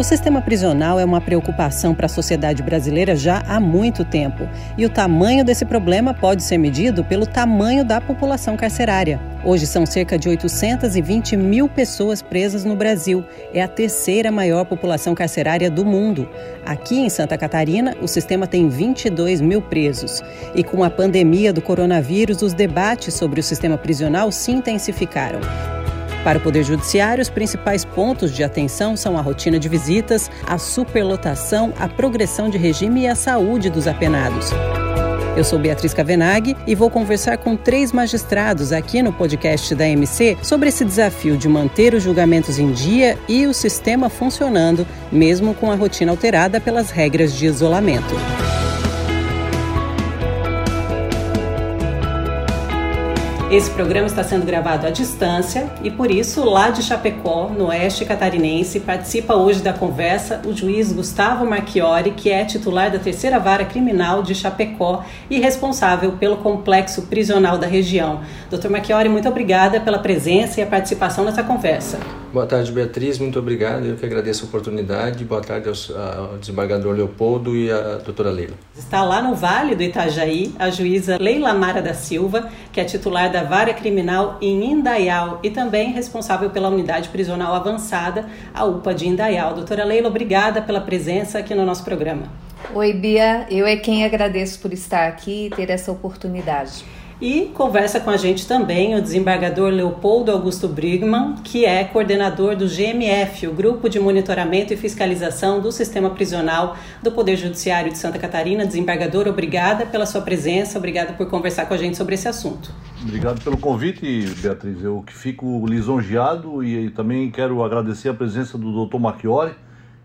O sistema prisional é uma preocupação para a sociedade brasileira já há muito tempo. E o tamanho desse problema pode ser medido pelo tamanho da população carcerária. Hoje são cerca de 820 mil pessoas presas no Brasil. É a terceira maior população carcerária do mundo. Aqui em Santa Catarina, o sistema tem 22 mil presos. E com a pandemia do coronavírus, os debates sobre o sistema prisional se intensificaram. Para o Poder Judiciário, os principais pontos de atenção são a rotina de visitas, a superlotação, a progressão de regime e a saúde dos apenados. Eu sou Beatriz Cavenaghi e vou conversar com três magistrados aqui no podcast da MC sobre esse desafio de manter os julgamentos em dia e o sistema funcionando, mesmo com a rotina alterada pelas regras de isolamento. Esse programa está sendo gravado à distância e, por isso, lá de Chapecó, no oeste catarinense, participa hoje da conversa o juiz Gustavo Marchiori, que é titular da terceira vara criminal de Chapecó e responsável pelo complexo prisional da região. Doutor Marchiori, muito obrigada pela presença e a participação nessa conversa. Boa tarde, Beatriz. Muito obrigado. Eu que agradeço a oportunidade. Boa tarde ao, desembargador Leopoldo e à doutora Leila. Está lá no Vale do Itajaí a juíza Leila Mara da Silva, que é titular da Vara Criminal em Indaial e também responsável pela Unidade Prisional Avançada, a UPA de Indaial. Doutora Leila, obrigada pela presença aqui no nosso programa. Oi, Bia. Eu é quem agradeço por estar aqui e ter essa oportunidade. E conversa com a gente também o desembargador Leopoldo Augusto Brigman, que é coordenador do GMF, o Grupo de Monitoramento e Fiscalização do Sistema Prisional do Poder Judiciário de Santa Catarina. Desembargador, obrigada pela sua presença, obrigada por conversar com a gente sobre esse assunto. Obrigado pelo convite, Beatriz. Eu que fico lisonjeado e também quero agradecer a presença do Dr. Marchiori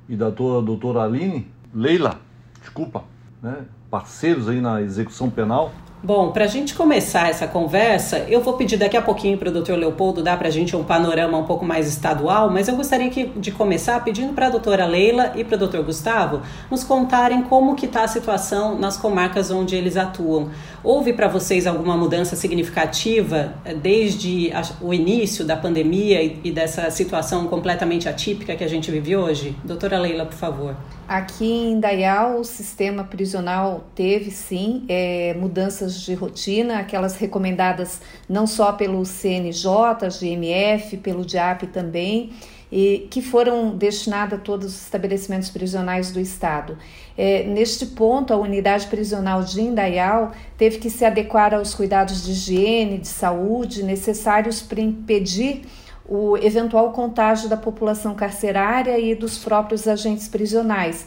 e da doutora Aline, Leila, desculpa, né? Parceiros aí na execução penal Bom, para a gente começar essa conversa, eu vou pedir daqui a pouquinho para o Dr. Leopoldo dar para a gente um panorama um pouco mais estadual, mas eu gostaria que, de começar pedindo para a doutora Leila e para o Dr. Gustavo nos contarem como que está a situação nas comarcas onde eles atuam. Houve para vocês alguma mudança significativa eh, desde o início da pandemia e dessa situação completamente atípica que a gente vive hoje? Doutora Leila, por favor. Aqui em Dayal, o sistema prisional teve sim é, mudanças de rotina, aquelas recomendadas não só pelo CNJ, GMF, pelo DIAP também, e que foram destinadas a todos os estabelecimentos prisionais do Estado. É, neste ponto, a unidade prisional de Indaial teve que se adequar aos cuidados de higiene, de saúde necessários para impedir o eventual contágio da população carcerária e dos próprios agentes prisionais.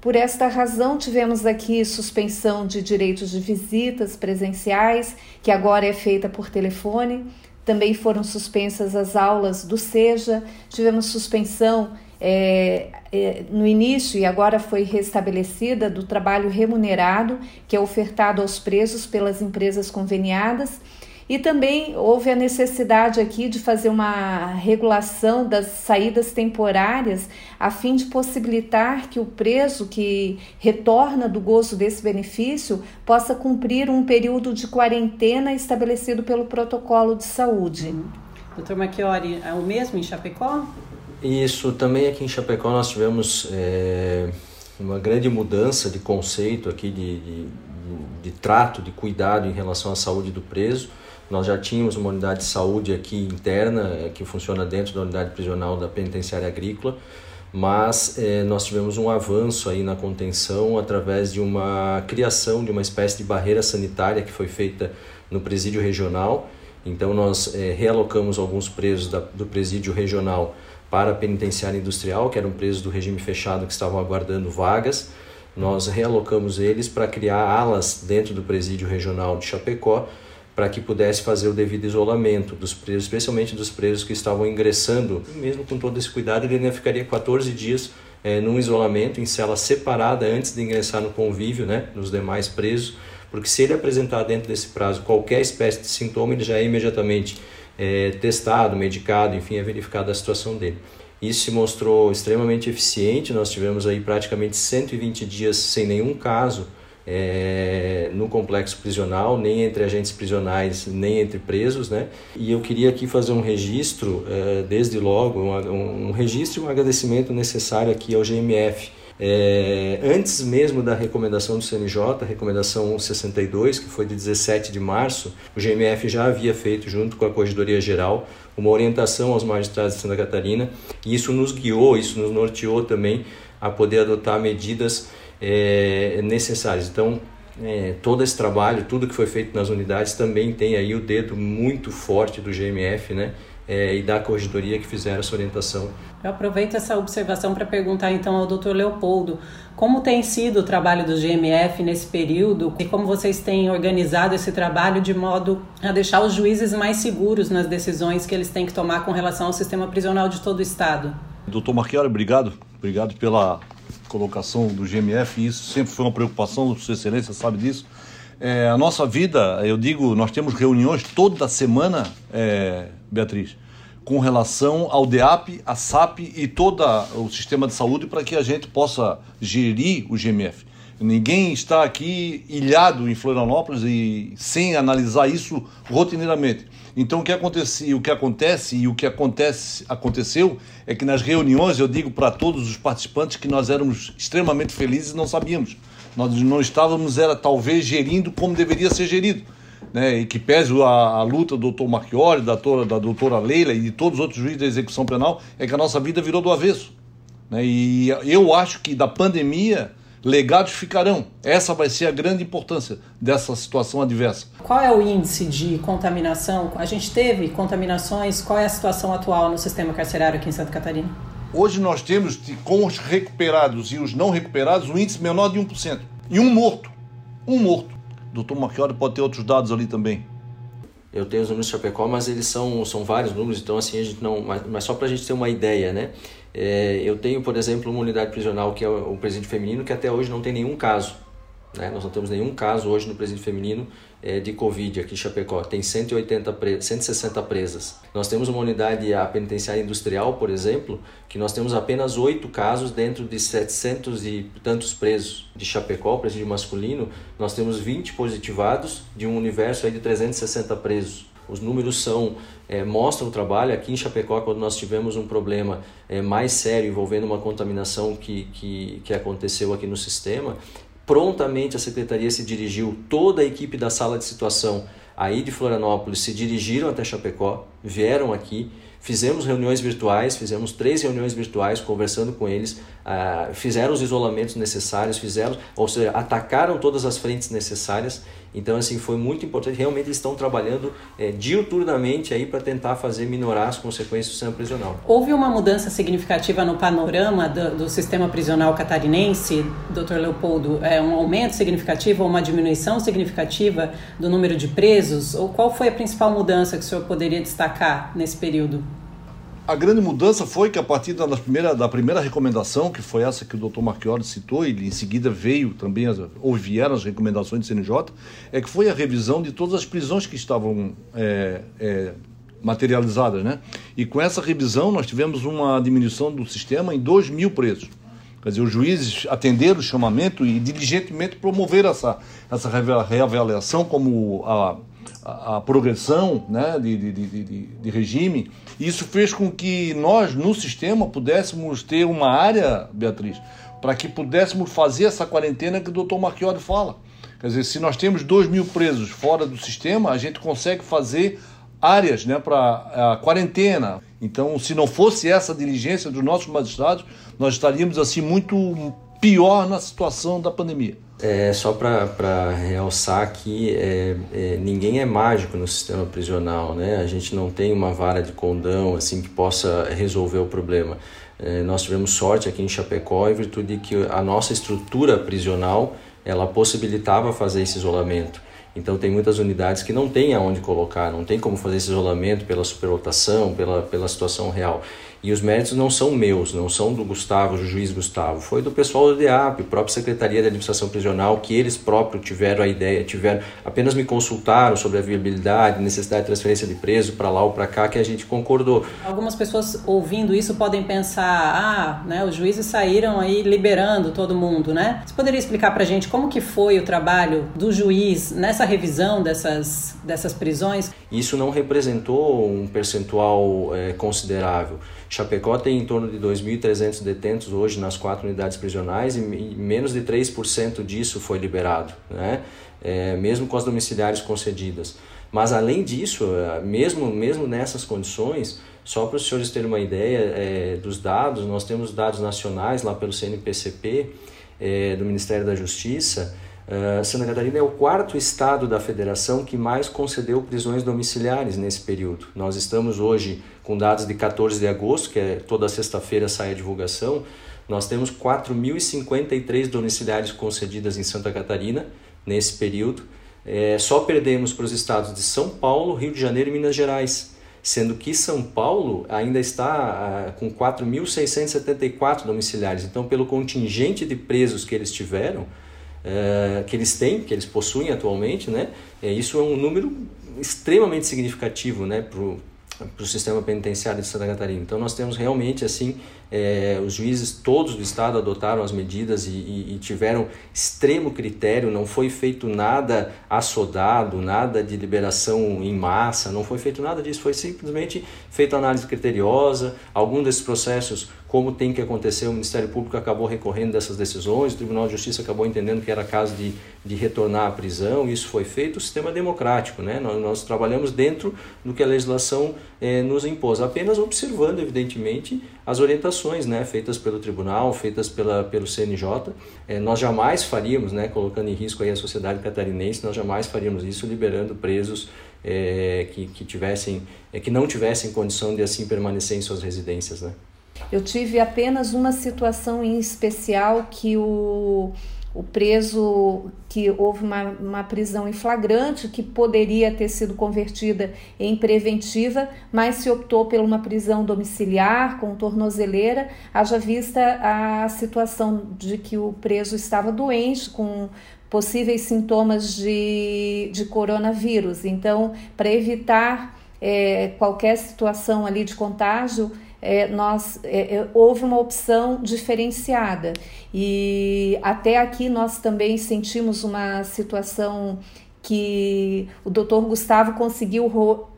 Por esta razão, tivemos aqui suspensão de direitos de visitas presenciais, que agora é feita por telefone. Também foram suspensas as aulas do SEJA, tivemos suspensão é, é, no início e agora foi restabelecida do trabalho remunerado, que é ofertado aos presos pelas empresas conveniadas e também houve a necessidade aqui de fazer uma regulação das saídas temporárias, a fim de possibilitar que o preso que retorna do gozo desse benefício possa cumprir um período de quarentena estabelecido pelo protocolo de saúde. Uhum. Doutor Machiori, é o mesmo em Chapecó? Isso, também aqui em Chapecó nós tivemos é, uma grande mudança de conceito aqui de, de, de trato, de cuidado em relação à saúde do preso. Nós já tínhamos uma unidade de saúde aqui interna, eh, que funciona dentro da unidade prisional da penitenciária agrícola, mas eh, nós tivemos um avanço aí na contenção através de uma criação de uma espécie de barreira sanitária que foi feita no presídio regional. Então nós eh, realocamos alguns presos da, do presídio regional para a penitenciária industrial, que eram presos do regime fechado que estavam aguardando vagas. Nós realocamos eles para criar alas dentro do presídio regional de Chapecó, para que pudesse fazer o devido isolamento dos presos, especialmente dos presos que estavam ingressando. Mesmo com todo esse cuidado, ele ainda ficaria 14 dias é, num isolamento, em cela separada, antes de ingressar no convívio né, dos demais presos, porque se ele apresentar dentro desse prazo qualquer espécie de sintoma, ele já é imediatamente é, testado, medicado, enfim, é verificada a situação dele. Isso se mostrou extremamente eficiente, nós tivemos aí praticamente 120 dias sem nenhum caso é, no complexo prisional, nem entre agentes prisionais, nem entre presos, né? E eu queria aqui fazer um registro, é, desde logo, um, um registro e um agradecimento necessário aqui ao GMF, é, antes mesmo da recomendação do CNJ, recomendação 62, que foi de 17 de março, o GMF já havia feito, junto com a Corregedoria Geral, uma orientação aos magistrados de Santa Catarina, e isso nos guiou, isso nos norteou também a poder adotar medidas é, necessárias. Então, é, todo esse trabalho, tudo que foi feito nas unidades também tem aí o dedo muito forte do GMF, né? É, e da corregedoria que fizeram essa orientação. Eu aproveito essa observação para perguntar então ao Dr. Leopoldo como tem sido o trabalho do GMF nesse período e como vocês têm organizado esse trabalho de modo a deixar os juízes mais seguros nas decisões que eles têm que tomar com relação ao sistema prisional de todo o Estado. Doutor Marchiori, obrigado. Obrigado pela colocação do GMF, isso sempre foi uma preocupação, Sua Excelência sabe disso. É, a nossa vida, eu digo, nós temos reuniões toda semana, é, Beatriz, com relação ao DEAP, a SAP e todo o sistema de saúde para que a gente possa gerir o GMF. Ninguém está aqui ilhado em Florianópolis e sem analisar isso rotineiramente. Então o que acontece, o que acontece e o que acontece aconteceu é que nas reuniões eu digo para todos os participantes que nós éramos extremamente felizes e não sabíamos. Nós não estávamos era talvez gerindo como deveria ser gerido. Né, e que pese a, a luta do doutor Marchiori, da, da doutora Leila e de todos os outros juízes da execução penal, é que a nossa vida virou do avesso. Né, e eu acho que da pandemia legados ficarão. Essa vai ser a grande importância dessa situação adversa. Qual é o índice de contaminação? A gente teve contaminações, qual é a situação atual no sistema carcerário aqui em Santa Catarina? Hoje nós temos, com os recuperados e os não recuperados, um índice menor de 1%. E um morto. Um morto. Doutor Marchiori pode ter outros dados ali também. Eu tenho os números de Chapecó, mas eles são, são vários números, então assim a gente não. Mas, mas só para a gente ter uma ideia, né? É, eu tenho, por exemplo, uma unidade prisional que é o presídio feminino, que até hoje não tem nenhum caso. Né? Nós não temos nenhum caso hoje no presídio feminino é, de Covid aqui em Chapecó. Tem 180 pre 160 presas. Nós temos uma unidade a penitenciária industrial, por exemplo, que nós temos apenas oito casos dentro de 700 e tantos presos de Chapecó, presídio masculino. Nós temos 20 positivados de um universo aí de 360 presos. Os números são é, mostram o trabalho. Aqui em Chapecó, quando nós tivemos um problema é, mais sério envolvendo uma contaminação que, que, que aconteceu aqui no sistema, prontamente a secretaria se dirigiu, toda a equipe da sala de situação aí de Florianópolis se dirigiram até Chapecó, vieram aqui, fizemos reuniões virtuais, fizemos três reuniões virtuais conversando com eles, uh, fizeram os isolamentos necessários, fizeram, ou seja, atacaram todas as frentes necessárias então, assim, foi muito importante. Realmente eles estão trabalhando é, diuturnamente aí para tentar fazer minorar as consequências do sistema prisional. Houve uma mudança significativa no panorama do, do sistema prisional catarinense, doutor Leopoldo? É um aumento significativo ou uma diminuição significativa do número de presos? Ou qual foi a principal mudança que o senhor poderia destacar nesse período? A grande mudança foi que a partir da primeira, da primeira recomendação, que foi essa que o Dr. Marchiori citou, e em seguida veio também, as, ou vieram as recomendações do CNJ, é que foi a revisão de todas as prisões que estavam é, é, materializadas. Né? E com essa revisão nós tivemos uma diminuição do sistema em 2 mil presos. Quer dizer, os juízes atenderam o chamamento e diligentemente promoveram essa, essa reavaliação como a a, a progressão né, de, de, de, de, regime. Isso fez com que nós, no sistema, pudéssemos ter uma área, Beatriz, para que pudéssemos fazer essa quarentena que o doutor Marchiori fala. Quer dizer, se nós temos 2 mil presos fora do sistema, a gente consegue fazer áreas né, para a quarentena. Então, se não fosse essa diligência dos nossos magistrados, nós estaríamos assim muito pior na situação da pandemia. É, só para realçar que é, é, ninguém é mágico no sistema prisional, né? A gente não tem uma vara de condão assim que possa resolver o problema. É, nós tivemos sorte aqui em Chapecó em virtude de que a nossa estrutura prisional ela possibilitava fazer esse isolamento. Então tem muitas unidades que não tem aonde colocar, não tem como fazer esse isolamento pela superlotação, pela, pela situação real. E os méritos não são meus, não são do Gustavo, do juiz Gustavo, foi do pessoal do DEAP, própria Secretaria de Administração Prisional, que eles próprios tiveram a ideia, tiveram apenas me consultaram sobre a viabilidade, necessidade de transferência de preso para lá ou para cá, que a gente concordou. Algumas pessoas ouvindo isso podem pensar, ah, né, os juízes saíram aí liberando todo mundo, né? Você poderia explicar para a gente como que foi o trabalho do juiz nessa revisão dessas, dessas prisões? Isso não representou um percentual é, considerável. Chapecó tem em torno de 2.300 detentos hoje nas quatro unidades prisionais e menos de 3% disso foi liberado, né? É, mesmo com as domiciliares concedidas. Mas além disso, é, mesmo, mesmo nessas condições, só para os senhores terem uma ideia é, dos dados, nós temos dados nacionais lá pelo CNPCP, é, do Ministério da Justiça, Uh, Santa Catarina é o quarto estado da federação que mais concedeu prisões domiciliares nesse período. Nós estamos hoje com dados de 14 de agosto, que é toda sexta-feira sai a divulgação. Nós temos 4.053 domiciliares concedidas em Santa Catarina nesse período. É, só perdemos para os estados de São Paulo, Rio de Janeiro e Minas Gerais, sendo que São Paulo ainda está uh, com 4.674 domiciliares. Então, pelo contingente de presos que eles tiveram, é, que eles têm, que eles possuem atualmente, né? É, isso é um número extremamente significativo né, para o sistema penitenciário de Santa Catarina. Então nós temos realmente assim é, os juízes todos do estado adotaram as medidas e, e, e, tiveram extremo critério, não foi feito nada assodado, nada de liberação em massa, não foi feito nada disso, foi simplesmente feita análise criteriosa. Algum desses processos, como tem que acontecer, o Ministério Público acabou recorrendo dessas decisões, o Tribunal de Justiça acabou entendendo que era caso de, de retornar à prisão, isso foi feito, o sistema democrático, né? nós, nós trabalhamos dentro do que a legislação é, nos impôs, apenas observando, evidentemente, as orientações né, feitas pelo tribunal, feitas pela, pelo CNJ. É, nós jamais faríamos, né, colocando em risco aí a sociedade catarinense, nós jamais faríamos isso liberando presos é, que, que, tivessem, é, que não tivessem condição de assim permanecer em suas residências. Né? Eu tive apenas uma situação em especial que o o preso que houve uma, uma prisão em flagrante que poderia ter sido convertida em preventiva, mas se optou por uma prisão domiciliar com tornozeleira, haja vista a situação de que o preso estava doente com possíveis sintomas de, de coronavírus. Então, para evitar é, qualquer situação ali de contágio, é, nós é, é, houve uma opção diferenciada. E até aqui nós também sentimos uma situação que o doutor Gustavo conseguiu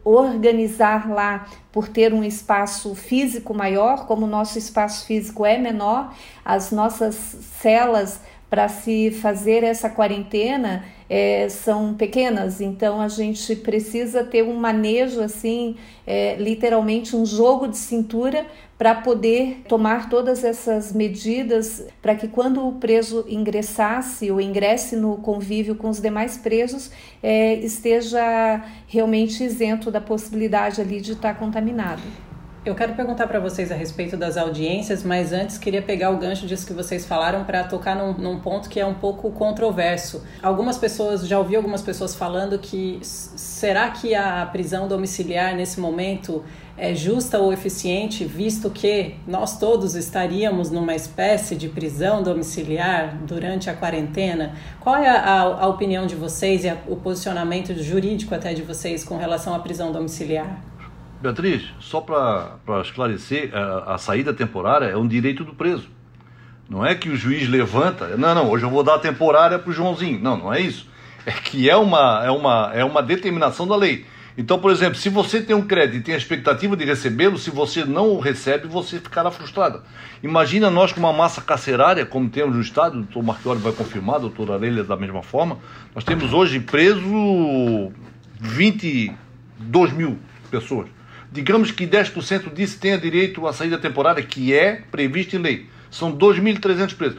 organizar lá por ter um espaço físico maior, como o nosso espaço físico é menor, as nossas celas para se fazer essa quarentena é, são pequenas, então a gente precisa ter um manejo assim, é, literalmente um jogo de cintura para poder tomar todas essas medidas para que quando o preso ingressasse ou ingresse no convívio com os demais presos é, esteja realmente isento da possibilidade ali de estar contaminado. Eu quero perguntar para vocês a respeito das audiências, mas antes queria pegar o gancho disso que vocês falaram para tocar num, num, ponto que é um pouco controverso. Algumas pessoas, já ouvi algumas pessoas falando que será que a prisão domiciliar nesse momento é justa ou eficiente, visto que nós todos estaríamos numa espécie de prisão domiciliar durante a quarentena? Qual é a, a, opinião de vocês e a, o posicionamento jurídico até de vocês com relação à prisão domiciliar? Beatriz, só para esclarecer, a, a, saída temporária é um direito do preso. Não é que o juiz levanta, não, não, hoje eu vou dar a temporária para o Joãozinho. Não, não é isso. É que é uma, é, uma, é uma determinação da lei. Então, por exemplo, se você tem um crédito e tem a expectativa de recebê-lo, se você não o recebe, você ficará frustrado. Imagina nós com uma massa carcerária, como temos no Estado, o doutor Marchiori vai confirmar, a doutora Arelia da mesma forma, nós temos hoje preso 22 mil pessoas. Digamos que 10% disso tenha direito à saída temporária, que é previsto em lei. São 2.300 presos.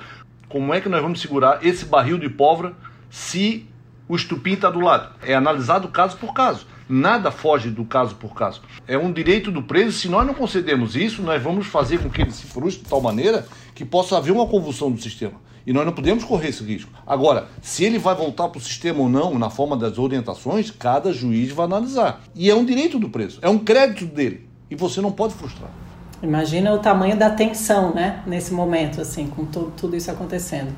Como é que nós vamos segurar esse barril de pólvora se o estupim está do lado? É analisado caso por caso. Nada foge do caso por caso. É um direito do preso. Se nós não concedemos isso, nós vamos fazer com que ele se frustre de tal maneira que possa haver uma convulsão do sistema. E nós não podemos correr esse risco. Agora, se ele vai voltar para o sistema ou não, na forma das orientações, cada juiz vai analisar. E é um direito do preso, é um crédito dele. E você não pode frustrar. Imagina o tamanho da tensão, né, nesse momento, assim, com tudo, tudo isso acontecendo.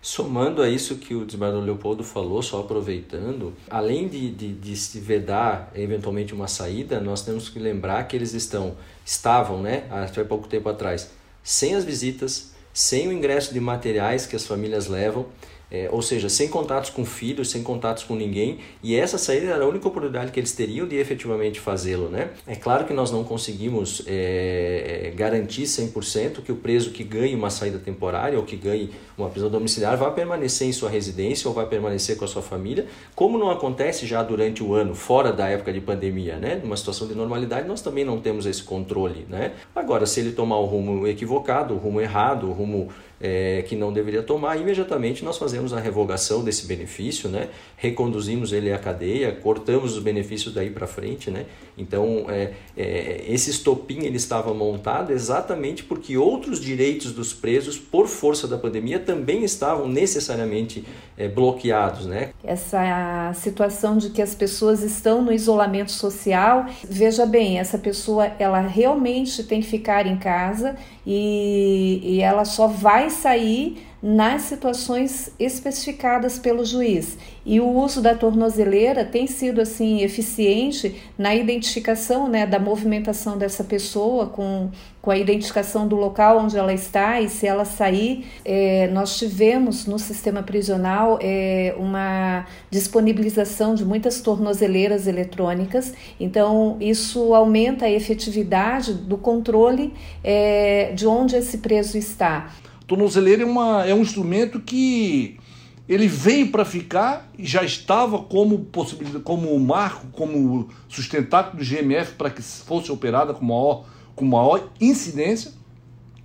Somando a isso que o desembargador Leopoldo falou, só aproveitando, além de, de, de, se vedar eventualmente uma saída, nós temos que lembrar que eles estão, estavam, né, até pouco tempo atrás, sem as visitas, sem o ingresso de materiais que as famílias levam, é, ou seja, sem contatos com filhos, sem contatos com ninguém, e essa saída era a única oportunidade que eles teriam de efetivamente fazê-lo. Né? É claro que nós não conseguimos é, é garantir 100% que o preso que ganhe uma saída temporária ou que ganhe uma prisão domiciliar vá permanecer em sua residência ou vai permanecer com a sua família, como não acontece já durante o ano, fora da época de pandemia, né? numa situação de normalidade, nós também não temos esse controle. Né? Agora, se ele tomar o rumo equivocado, o rumo errado, o rumo é, que não deveria tomar, imediatamente nós fazemos a revogação desse benefício, né? reconduzimos ele à cadeia, cortamos os benefícios daí para frente. Né? Então, é, é, esse estopim ele estava montado exatamente porque outros direitos dos presos, por força da pandemia, também estavam necessariamente é, bloqueados. Né? Essa situação de que as pessoas estão no isolamento social, veja bem, essa pessoa ela realmente tem que ficar em casa e, e ela só vai sair nas situações especificadas pelo juiz. E o uso da tornozeleira tem sido assim eficiente na identificação né, da movimentação dessa pessoa com, com a identificação do local onde ela está e se ela sair. É, nós tivemos no sistema prisional é, uma disponibilização de muitas tornozeleiras eletrônicas, então isso aumenta a efetividade do controle é, de onde esse preso está tornozeleira é, uma, é um instrumento que ele veio para ficar e já estava como possibilidade, como marco, como sustentáculo do GMF para que fosse operada com maior, com maior incidência.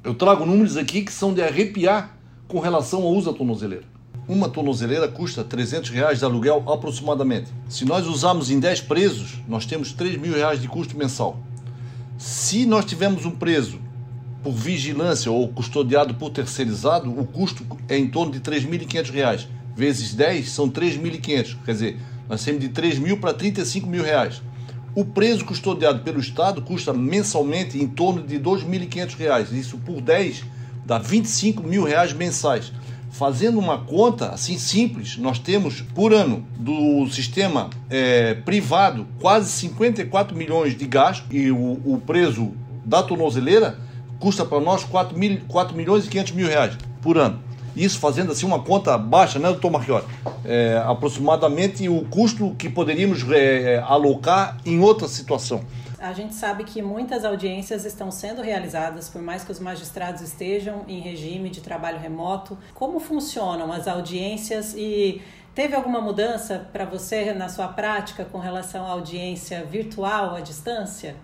Eu trago números aqui que são de arrepiar com relação ao uso da tornozeleira. Uma tornozeleira custa 300 reais de aluguel aproximadamente. Se nós usarmos em 10 presos, nós temos 3 mil reais de custo mensal. Se nós tivermos um preso por vigilância ou custodiado por terceirizado, o custo é em torno de R$ 3.500. Vezes 10 são 3.500. Quer dizer, nós temos de 3 mil para 35 mil reais. O preso custodiado pelo Estado custa mensalmente em torno de R$ 2.500. Isso por 10 dá 25 mil reais mensais. Fazendo uma conta assim simples, nós temos por ano do sistema é, privado quase 54 milhões de gasto e o, o preso da tornozeleira custa para nós 4, mil, 4 milhões e 500 mil reais por ano. Isso fazendo assim uma conta baixa, né, doutor Marchiori? É, aproximadamente o custo que poderíamos é, alocar em outra situação. A gente sabe que muitas audiências estão sendo realizadas, por mais que os magistrados estejam em regime de trabalho remoto. Como funcionam as audiências e teve alguma mudança para você na sua prática com relação à audiência virtual à distância?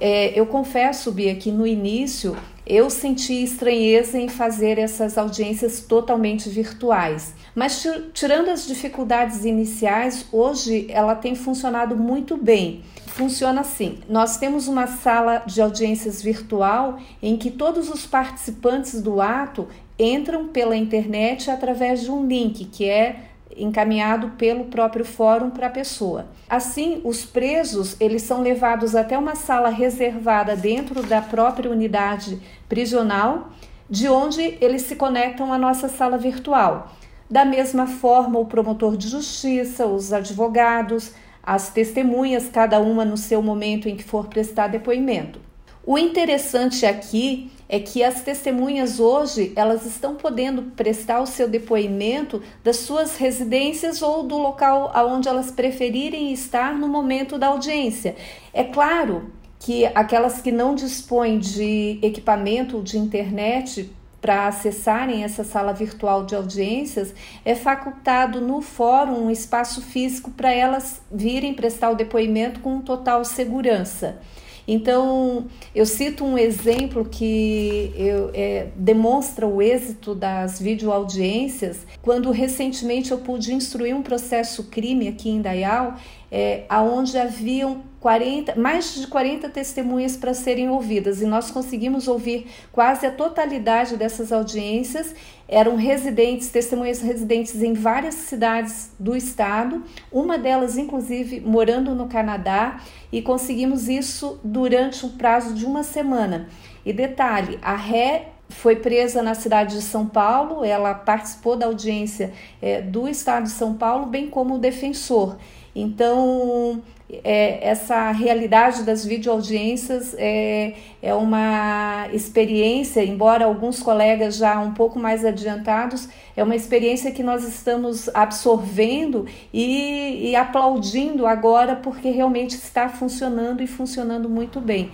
É, eu confesso, Bia, que no início eu senti estranheza em fazer essas audiências totalmente virtuais. Mas tirando as dificuldades iniciais, hoje ela tem funcionado muito bem. Funciona assim: nós temos uma sala de audiências virtual em que todos os participantes do ato entram pela internet através de um link que é encaminhado pelo próprio fórum para a pessoa. Assim, os presos eles são levados até uma sala reservada dentro da própria unidade prisional, de onde eles se conectam à nossa sala virtual. Da mesma forma, o promotor de justiça, os advogados, as testemunhas, cada uma no seu momento em que for prestar depoimento. O interessante aqui é que as testemunhas hoje elas estão podendo prestar o seu depoimento das suas residências ou do local aonde elas preferirem estar no momento da audiência. É claro que aquelas que não dispõem de equipamento de internet para acessarem essa sala virtual de audiências, é facultado no fórum um espaço físico para elas virem prestar o depoimento com total segurança. Então, eu cito um exemplo que eu, é, demonstra o êxito das videoaudiências, quando recentemente eu pude instruir um processo crime aqui em Dayal, é, onde haviam 40, mais de 40 testemunhas para serem ouvidas e nós conseguimos ouvir quase a totalidade dessas audiências. Eram residentes, testemunhas residentes em várias cidades do estado, uma delas, inclusive, morando no Canadá, e conseguimos isso durante um prazo de uma semana. E detalhe: a ré foi presa na cidade de São Paulo, ela participou da audiência é, do estado de São Paulo, bem como o defensor. Então, é, essa realidade das videoaudiências é, é uma experiência, embora alguns colegas já um pouco mais adiantados, é uma experiência que nós estamos absorvendo e, e aplaudindo agora porque realmente está funcionando e funcionando muito bem.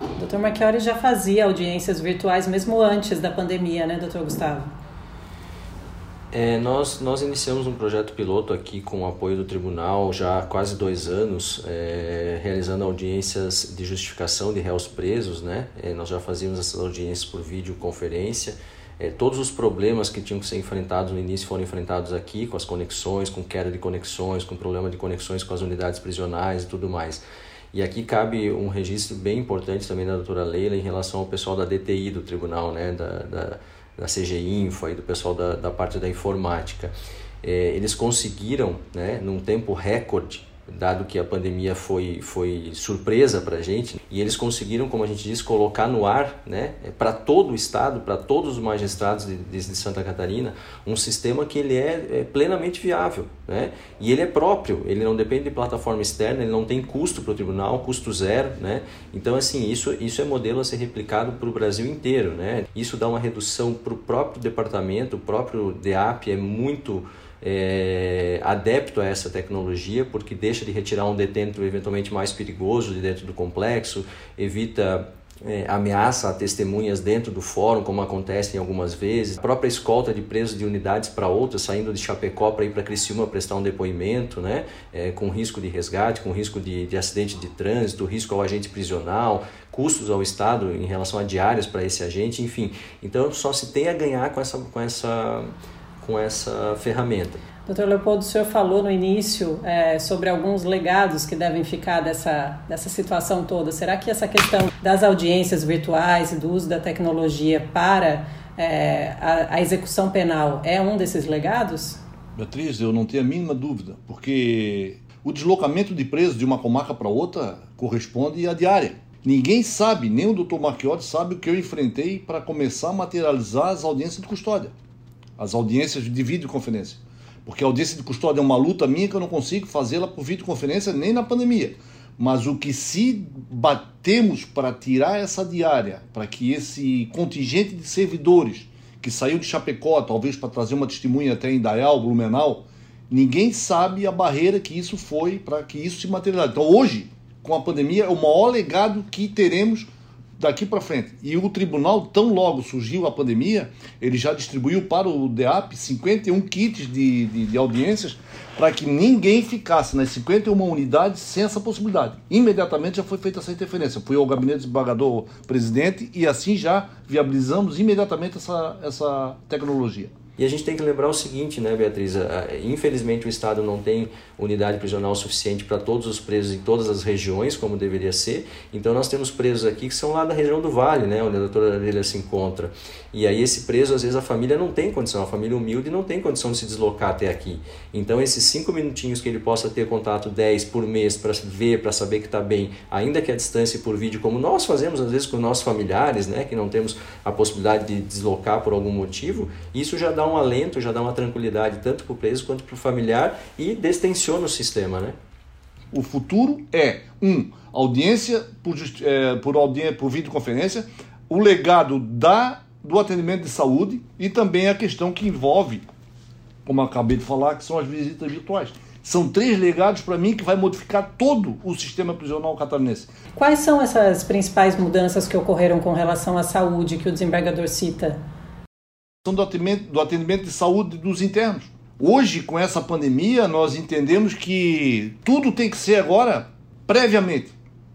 O doutor Marchiori já fazia audiências virtuais mesmo antes da pandemia, né, doutor Gustavo? É, nós, nós iniciamos um projeto piloto aqui com o apoio do tribunal já há quase dois anos, é, realizando audiências de justificação de réus presos. Né? É, nós já fazíamos essas audiências por videoconferência. É, todos os problemas que tinham que ser enfrentados no início foram enfrentados aqui, com as conexões, com queda de conexões, com problema de conexões com as unidades prisionais e tudo mais. E aqui cabe um registro bem importante também da doutora Leila em relação ao pessoal da DTI do tribunal, né? da, da da CG Info, e do pessoal da, da parte da informática, é, eles conseguiram, né, num tempo recorde, dado que a pandemia foi, foi surpresa para a gente, e eles conseguiram, como a gente diz, colocar no ar, né, para todo o Estado, para todos os magistrados de, de, Santa Catarina, um sistema que ele é, é, plenamente viável, né, e ele é próprio, ele não depende de plataforma externa, ele não tem custo para o tribunal, custo zero, né, então assim, isso, isso é modelo a ser replicado para o Brasil inteiro, né, isso dá uma redução para o próprio departamento, o próprio DEAP é muito é, adepto a essa tecnologia, porque deixa de retirar um detento eventualmente mais perigoso de dentro do complexo, evita é, ameaça a testemunhas dentro do fórum, como acontece em algumas vezes, a própria escolta de presos de unidades para outras, saindo de Chapecó para ir para Criciúma prestar um depoimento, né, é, com risco de resgate, com risco de, de acidente de trânsito, risco ao agente prisional, custos ao Estado em relação a diárias para esse agente, enfim. Então só se tem a ganhar com essa, com essa com essa ferramenta. Doutor Leopoldo, o senhor falou no início é, sobre alguns legados que devem ficar dessa, dessa situação toda. Será que essa questão das audiências virtuais e do uso da tecnologia para é, a, a execução penal é um desses legados? Beatriz, eu não tenho a mínima dúvida, porque o deslocamento de presos de uma comarca para outra corresponde à diária. Ninguém sabe, nem o doutor Marchiotti sabe o que eu enfrentei para começar a materializar as audiências de custódia as audiências de videoconferência. Porque a audiência de custódia é uma luta minha que eu não consigo fazê-la por videoconferência nem na pandemia. Mas o que se batemos para tirar essa diária, para que esse contingente de servidores que saiu de Chapecó, talvez para trazer uma testemunha até em Dayal, Blumenau, ninguém sabe a barreira que isso foi para que isso se materialize. Então hoje, com a pandemia, é o maior legado que teremos daqui para frente. E o tribunal, tão logo surgiu a pandemia, ele já distribuiu para o DEAP 51 kits de, de, de audiências para que ninguém ficasse nas 51 unidades sem essa possibilidade. Imediatamente já foi feita essa interferência. Fui ao gabinete desembargador presidente e assim já viabilizamos imediatamente essa, essa tecnologia. E a gente tem que lembrar o seguinte, né, Beatriz? Infelizmente o Estado não tem unidade prisional suficiente para todos os presos em todas as regiões, como deveria ser. Então nós temos presos aqui que são lá da região do Vale, né, onde a doutora Arelia se encontra. E aí esse preso, às vezes, a família não tem condição, a família humilde não tem condição de se deslocar até aqui. Então esses cinco minutinhos que ele possa ter contato 10 por mês para ver, para saber que está bem, ainda que a distância por vídeo, como nós fazemos às vezes com nossos familiares, né, que não temos a possibilidade de deslocar por algum motivo, isso já dá dá um alento, já dá uma tranquilidade tanto para o preso quanto para o familiar e destensiona o sistema, né? O futuro é um audiência por, é, por, audiência, por videoconferência, o legado da, do atendimento de saúde e também a questão que envolve, como eu acabei de falar, que são as visitas virtuais. São três legados para mim que vai modificar todo o sistema prisional catarinense. Quais são essas principais mudanças que ocorreram com relação à saúde que o desembargador cita? Do atendimento, do atendimento de saúde dos internos. Hoje, com essa pandemia, nós entendemos que tudo tem que ser agora previamente,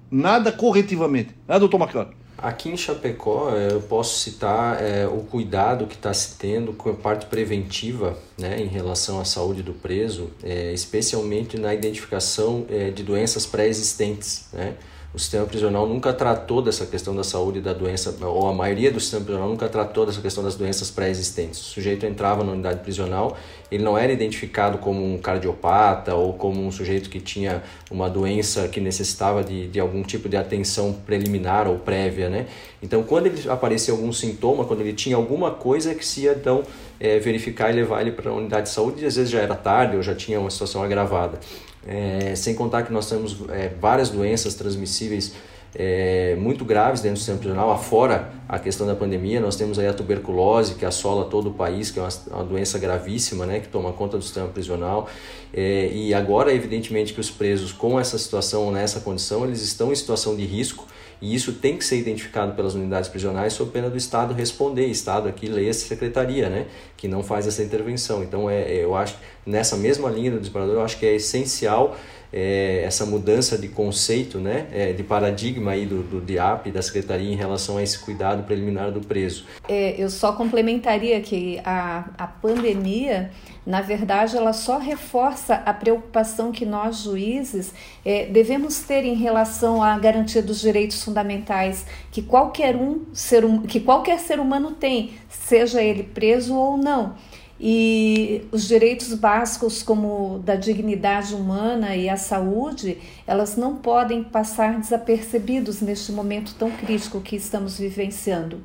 nada corretivamente. Né, doutor Marcelo? Aqui em Chapecó, eh, eu posso citar é, o cuidado que está se tendo com a parte preventiva né, em relação à saúde do preso, é, especialmente na identificação é, de doenças pré-existentes. Né? O sistema prisional nunca tratou dessa questão da saúde da doença, ou a maioria do sistema prisional nunca tratou dessa questão das doenças pré-existentes. O sujeito entrava na unidade prisional, ele não era identificado como um cardiopata ou como um sujeito que tinha uma doença que necessitava de, de algum tipo de atenção preliminar ou prévia, né? Então, quando ele aparecia algum sintoma, quando ele tinha alguma coisa que se ia então é, verificar e levar ele para a unidade de saúde, e às vezes já era tarde ou já tinha uma situação agravada. É, sem contar que nós temos é, várias doenças transmissíveis é, muito graves dentro do sistema prisional, afora a questão da pandemia, nós temos aí a tuberculose que assola todo o país, que é uma, uma doença gravíssima, né, que toma conta do sistema prisional, é, e agora evidentemente que os presos com essa situação, nessa condição, eles estão em situação de risco, e isso tem que ser identificado pelas unidades prisionais sob pena do Estado responder. Estado aqui, lê a secretaria, né? Que não faz essa intervenção. Então, é, é eu acho, nessa mesma linha do disparador, eu acho que é essencial é, essa mudança de conceito, né, é, de paradigma aí do, do DIAP, da Secretaria, em relação a esse cuidado preliminar do preso. É, eu só complementaria que a, a pandemia, na verdade, ela só reforça a preocupação que nós, juízes, é, devemos ter em relação à garantia dos direitos fundamentais que qualquer, um ser, um, que qualquer ser humano tem, seja ele preso ou não. E os direitos básicos, como da dignidade humana e a saúde, elas não podem passar desapercebidos neste momento tão crítico que estamos vivenciando.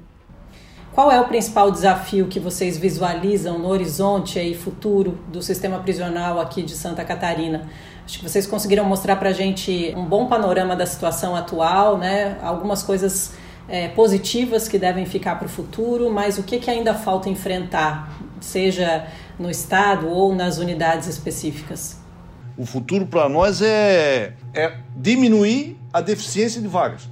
Qual é o principal desafio que vocês visualizam no horizonte e futuro do sistema prisional aqui de Santa Catarina? Acho que vocês conseguiram mostrar para a gente um bom panorama da situação atual, né? algumas coisas é, positivas que devem ficar para o futuro, mas o que, que ainda falta enfrentar seja no estado ou nas unidades específicas? O futuro para nós é, é diminuir a deficiência de vagas.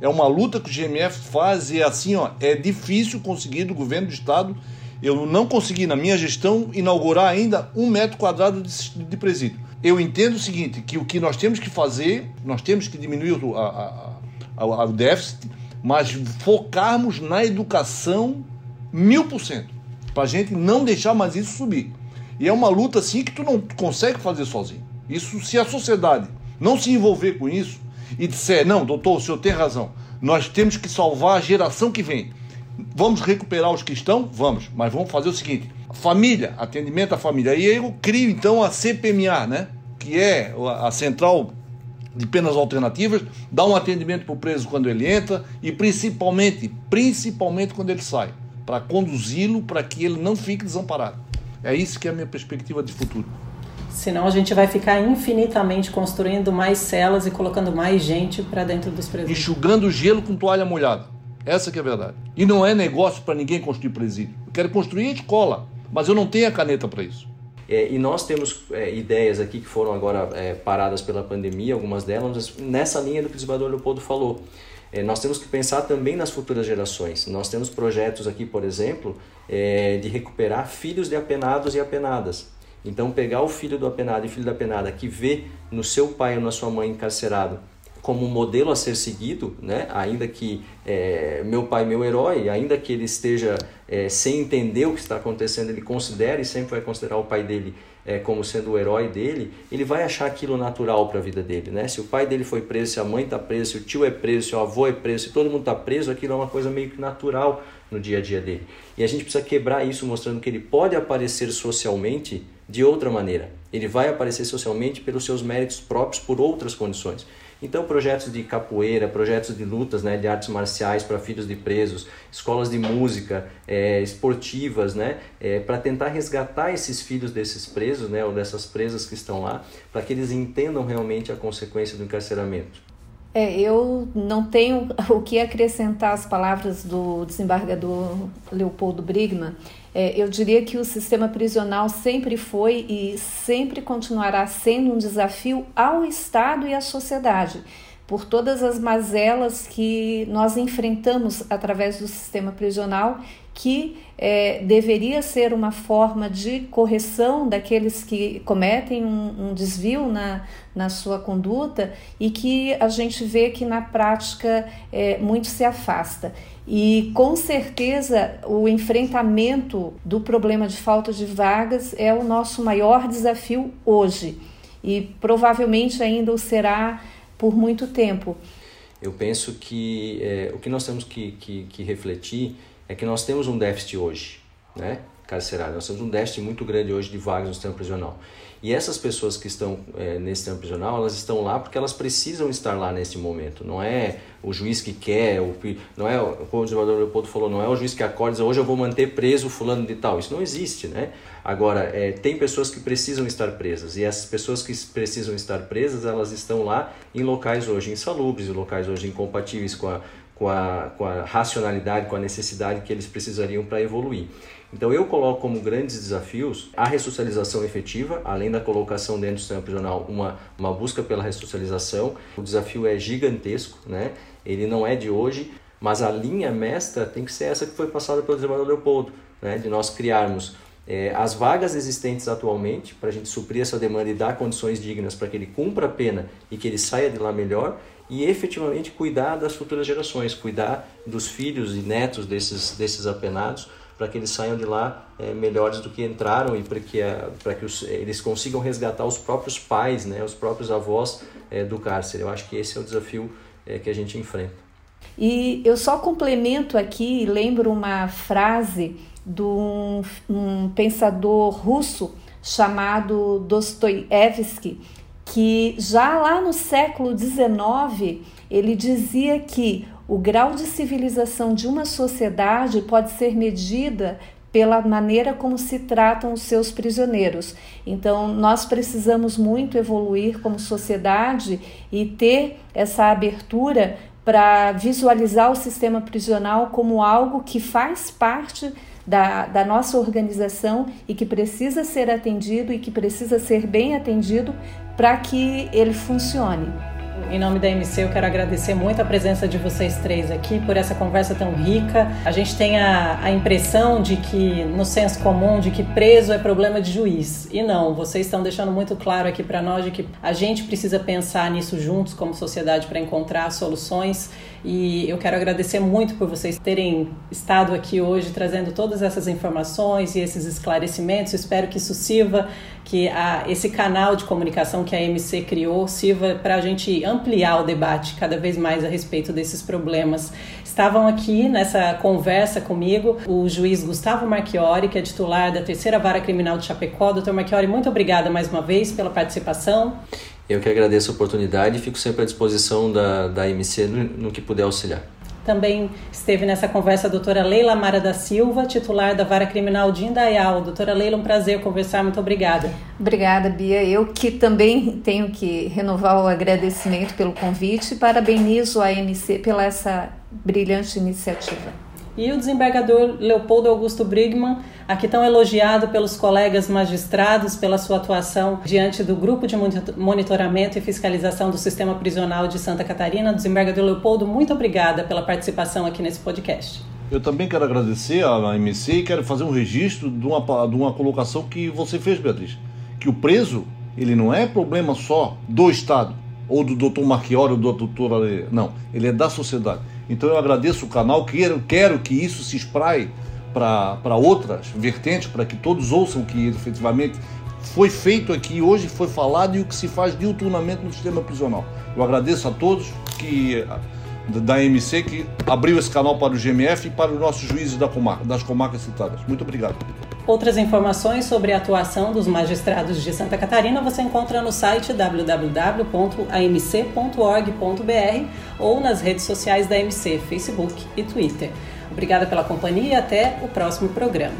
É uma luta que o GMF faz e é assim, ó, é difícil conseguir do governo do estado. Eu não consegui, na minha gestão, inaugurar ainda um metro quadrado de, de presídio. Eu entendo o seguinte, que o que nós temos que fazer, nós temos que diminuir o, a, a, a, o déficit, mas focarmos na educação mil por cento para a gente não deixar mais isso subir. E é uma luta assim que tu não consegue fazer sozinho. Isso, se a sociedade não se envolver com isso e disser, não, doutor, o senhor tem razão, nós temos que salvar a geração que vem. Vamos recuperar os que estão? Vamos, mas vamos fazer o seguinte: família, atendimento à família. E eu crio então a CPMA, né? Que é a central de penas alternativas, dá um atendimento para o preso quando ele entra e principalmente, principalmente quando ele sai para conduzi-lo para que ele não fique desamparado. É isso que é a minha perspectiva de futuro. Senão a gente vai ficar infinitamente construindo mais celas e colocando mais gente para dentro dos presídios. Enxugando o gelo com toalha molhada. Essa que é a verdade. E não é negócio para ninguém construir presídio. Eu quero construir escola, mas eu não tenho a caneta para isso. É, e nós temos é, ideias aqui que foram agora é, paradas pela pandemia, algumas delas, nessa linha do que o desembargador Leopoldo falou. É, nós temos que pensar também nas futuras gerações. Nós temos projetos aqui, por exemplo, é, de recuperar filhos de apenados e apenadas. Então, pegar o filho do apenado e filho da apenada que vê no seu pai ou na sua mãe encarcerado como modelo a ser seguido, né? ainda que é, meu pai meu herói, ainda que ele esteja é, sem entender o que está acontecendo, ele considere e sempre vai considerar o pai dele é, como sendo o herói dele, ele vai achar aquilo natural para a vida dele. Né? Se o pai dele foi preso, se a mãe está presa, se o tio é preso, se o avô é preso, se todo mundo está preso, aquilo é uma coisa meio que natural no dia a dia dele. E a gente precisa quebrar isso mostrando que ele pode aparecer socialmente de outra maneira. Ele vai aparecer socialmente pelos seus méritos próprios, por outras condições. Então, projetos de capoeira, projetos de lutas, né, de artes marciais para filhos de presos, escolas de música, é, esportivas, né, é, para tentar resgatar esses filhos desses presos, né, ou dessas presas que estão lá, para que eles entendam realmente a consequência do encarceramento. É, eu não tenho o que acrescentar às palavras do desembargador Leopoldo Brigman. É, eu diria que o sistema prisional sempre foi e sempre continuará sendo um desafio ao Estado e à sociedade. Por todas as mazelas que nós enfrentamos através do sistema prisional, que é, deveria ser uma forma de correção daqueles que cometem um, um, desvio na, na sua conduta e que a gente vê que na prática é, muito se afasta. E com certeza o enfrentamento do problema de falta de vagas é o nosso maior desafio hoje e provavelmente ainda o será por muito tempo. Eu penso que é, o que nós temos que, que, que, refletir é que nós temos um déficit hoje, né, carcerário. Nós temos um déficit muito grande hoje de vagas no sistema prisional. E essas pessoas que estão é, nesse sistema prisional, elas estão lá porque elas precisam estar lá nesse momento. Não é o juiz que quer, o, não é, como o desembargador Leopoldo falou, não é o juiz que acorda e diz, hoje eu vou manter preso fulano de tal. Isso não existe, né? Agora, é, tem pessoas que precisam estar presas e essas pessoas que precisam estar presas, elas estão lá em locais hoje insalubres, em locais hoje incompatíveis com a, com a, com a racionalidade, com a necessidade que eles precisariam para evoluir. Então eu coloco como grandes desafios a ressocialização efetiva, além da colocação dentro do sistema prisional, uma, uma busca pela ressocialização. O desafio é gigantesco, né? ele não é de hoje, mas a linha mestra tem que ser essa que foi passada pelo desembargador Leopoldo, né? de nós criarmos é, as vagas existentes atualmente, para a gente suprir essa demanda e dar condições dignas para que ele cumpra a pena e que ele saia de lá melhor, e efetivamente cuidar das futuras gerações, cuidar dos filhos e netos desses, desses apenados, para que eles saiam de lá é, melhores do que entraram e para que, para que os, eles consigam resgatar os próprios pais, né, os próprios avós é, do cárcere. Eu acho que esse é o desafio é, que a gente enfrenta. E eu só complemento aqui, lembro uma frase de um, um pensador russo chamado Dostoiévski, que já lá no século XIX ele dizia que o grau de civilização de uma sociedade pode ser medida pela maneira como se tratam os seus prisioneiros. Então, nós precisamos muito evoluir como sociedade e ter essa abertura para visualizar o sistema prisional como algo que faz parte da, da nossa organização e que precisa ser atendido e que precisa ser bem atendido para que ele funcione. Em nome da MC, eu quero agradecer muito a presença de vocês três aqui por essa conversa tão rica. A gente tem a, a impressão de que, no senso comum, de que preso é problema de juiz. E não, vocês estão deixando muito claro aqui para nós de que a gente precisa pensar nisso juntos como sociedade para encontrar soluções e eu quero agradecer muito por vocês terem estado aqui hoje trazendo todas essas informações e esses esclarecimentos. Espero que isso sirva, que a, esse canal de comunicação que a MC criou sirva para a gente ampliar o debate cada vez mais a respeito desses problemas. Estavam aqui nessa conversa comigo o juiz Gustavo Marchiori, que é titular da terceira vara criminal de Chapecó. Doutor Marchiori, muito obrigada mais uma vez pela participação. Eu que agradeço a oportunidade e fico sempre à disposição da, da MC no, no que puder auxiliar. Também esteve nessa conversa a doutora Leila Mara da Silva, titular da Vara Criminal de Indaial. Doutora Leila, um prazer conversar, muito obrigada. Obrigada, Bia. Eu que também tenho que renovar o agradecimento pelo convite e parabenizo a MC pela essa brilhante iniciativa. E o desembargador Leopoldo Augusto Brigman, aqui tão elogiado pelos colegas magistrados pela sua atuação diante do Grupo de Monitoramento e Fiscalização do Sistema Prisional de Santa Catarina. Desembargador Leopoldo, muito obrigada pela participação aqui nesse podcast. Eu também quero agradecer à MC e quero fazer um registro de uma, de uma colocação que você fez, Beatriz. Que o preso, ele não é problema só do Estado, ou do doutor Marchiori, ou do doutor... Não, ele é da sociedade então eu agradeço o canal, quero, quero que isso se espraie para outras vertentes, para que todos ouçam que efetivamente foi feito aqui hoje, foi falado e o que se faz diuturnamente no sistema prisional. Eu agradeço a todos que da MC que abriu esse canal para o GMF e para os nossos juízes da comarca, das comarcas citadas. Muito obrigado. Outras informações sobre a atuação dos magistrados de Santa Catarina você encontra no site www.amc.org.br ou nas redes sociais da MC, Facebook e Twitter. Obrigada pela companhia e até o próximo programa.